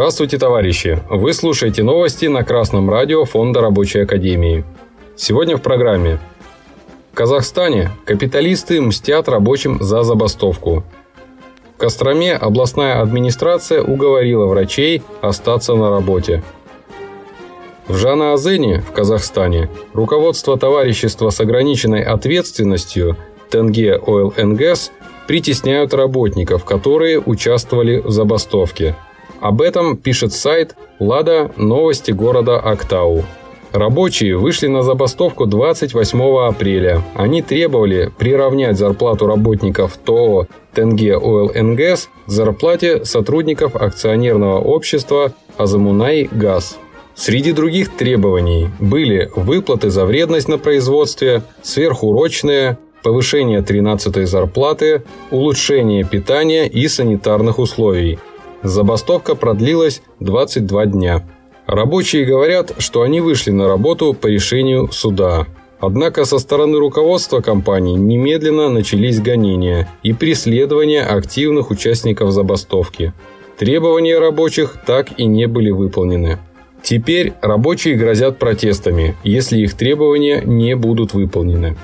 Здравствуйте, товарищи! Вы слушаете новости на Красном радио Фонда Рабочей Академии. Сегодня в программе. В Казахстане капиталисты мстят рабочим за забастовку. В Костроме областная администрация уговорила врачей остаться на работе. В Жана-Азене в Казахстане руководство товарищества с ограниченной ответственностью Тенге Oil Gas притесняют работников, которые участвовали в забастовке – об этом пишет сайт «Лада. Новости города Актау». Рабочие вышли на забастовку 28 апреля. Они требовали приравнять зарплату работников ТО Тенге Oil НГС к зарплате сотрудников акционерного общества Азамунай Газ. Среди других требований были выплаты за вредность на производстве, сверхурочные, повышение 13 зарплаты, улучшение питания и санитарных условий – Забастовка продлилась 22 дня. Рабочие говорят, что они вышли на работу по решению суда. Однако со стороны руководства компании немедленно начались гонения и преследование активных участников забастовки. Требования рабочих так и не были выполнены. Теперь рабочие грозят протестами, если их требования не будут выполнены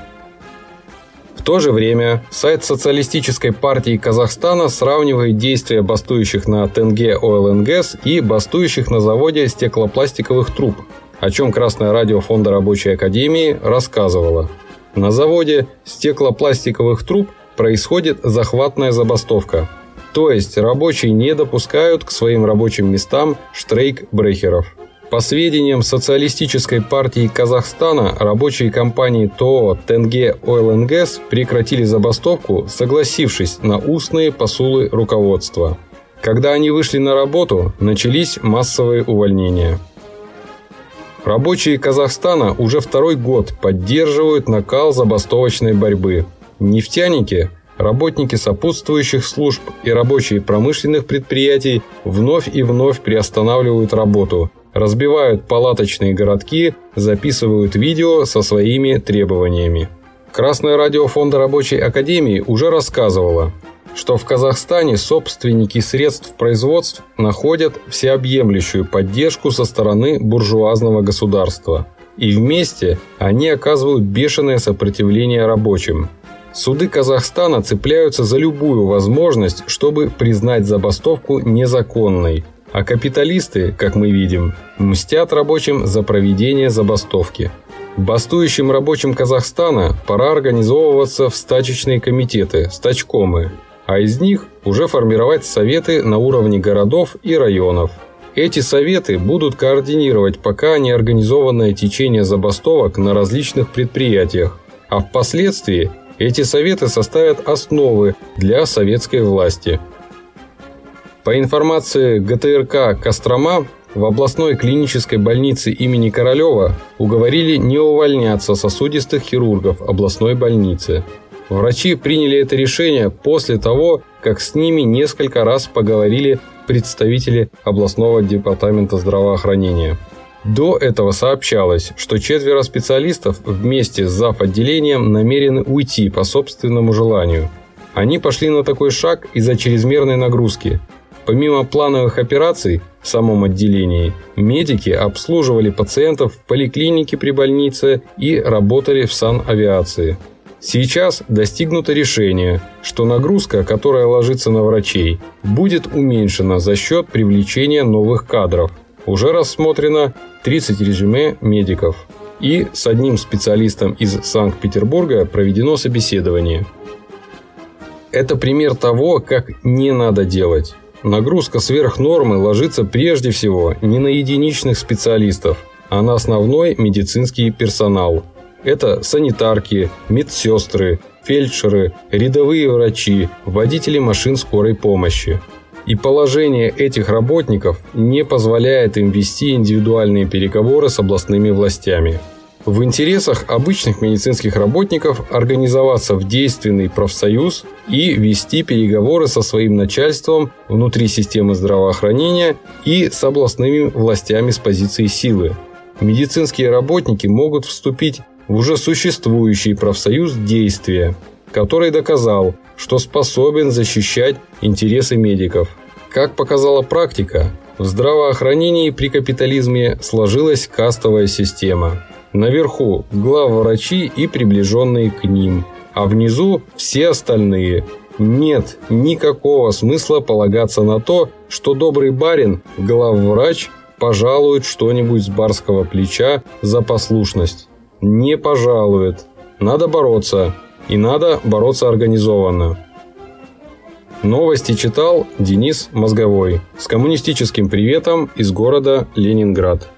то же время сайт Социалистической партии Казахстана сравнивает действия бастующих на Тенге ОЛНГС и бастующих на заводе стеклопластиковых труб, о чем Красное радио Фонда Рабочей Академии рассказывало. На заводе стеклопластиковых труб происходит захватная забастовка, то есть рабочие не допускают к своим рабочим местам штрейк-брехеров. По сведениям Социалистической партии Казахстана, рабочие компании ТО «Тенге Oil Gas» прекратили забастовку, согласившись на устные посулы руководства. Когда они вышли на работу, начались массовые увольнения. Рабочие Казахстана уже второй год поддерживают накал забастовочной борьбы. Нефтяники, работники сопутствующих служб и рабочие промышленных предприятий вновь и вновь приостанавливают работу – разбивают палаточные городки, записывают видео со своими требованиями. Красное радио Фонда Рабочей Академии уже рассказывало, что в Казахстане собственники средств производств находят всеобъемлющую поддержку со стороны буржуазного государства. И вместе они оказывают бешеное сопротивление рабочим. Суды Казахстана цепляются за любую возможность, чтобы признать забастовку незаконной – а капиталисты, как мы видим, мстят рабочим за проведение забастовки. Бастующим рабочим Казахстана пора организовываться в стачечные комитеты, стачкомы, а из них уже формировать советы на уровне городов и районов. Эти советы будут координировать пока неорганизованное течение забастовок на различных предприятиях, а впоследствии эти советы составят основы для советской власти – по информации ГТРК «Кострома», в областной клинической больнице имени Королева уговорили не увольняться сосудистых хирургов областной больницы. Врачи приняли это решение после того, как с ними несколько раз поговорили представители областного департамента здравоохранения. До этого сообщалось, что четверо специалистов вместе с зав. отделением намерены уйти по собственному желанию. Они пошли на такой шаг из-за чрезмерной нагрузки – Помимо плановых операций в самом отделении, медики обслуживали пациентов в поликлинике при больнице и работали в санавиации. Сейчас достигнуто решение, что нагрузка, которая ложится на врачей, будет уменьшена за счет привлечения новых кадров. Уже рассмотрено 30 резюме медиков. И с одним специалистом из Санкт-Петербурга проведено собеседование. Это пример того, как не надо делать. Нагрузка сверх нормы ложится прежде всего не на единичных специалистов, а на основной медицинский персонал. Это санитарки, медсестры, фельдшеры, рядовые врачи, водители машин скорой помощи. И положение этих работников не позволяет им вести индивидуальные переговоры с областными властями. В интересах обычных медицинских работников организоваться в действенный профсоюз и вести переговоры со своим начальством внутри системы здравоохранения и с областными властями с позиции силы. Медицинские работники могут вступить в уже существующий профсоюз действия, который доказал, что способен защищать интересы медиков. Как показала практика, в здравоохранении при капитализме сложилась кастовая система. Наверху главврачи и приближенные к ним, а внизу все остальные. Нет никакого смысла полагаться на то, что добрый барин, главврач, пожалует что-нибудь с барского плеча за послушность. Не пожалует. Надо бороться. И надо бороться организованно. Новости читал Денис Мозговой с коммунистическим приветом из города Ленинград.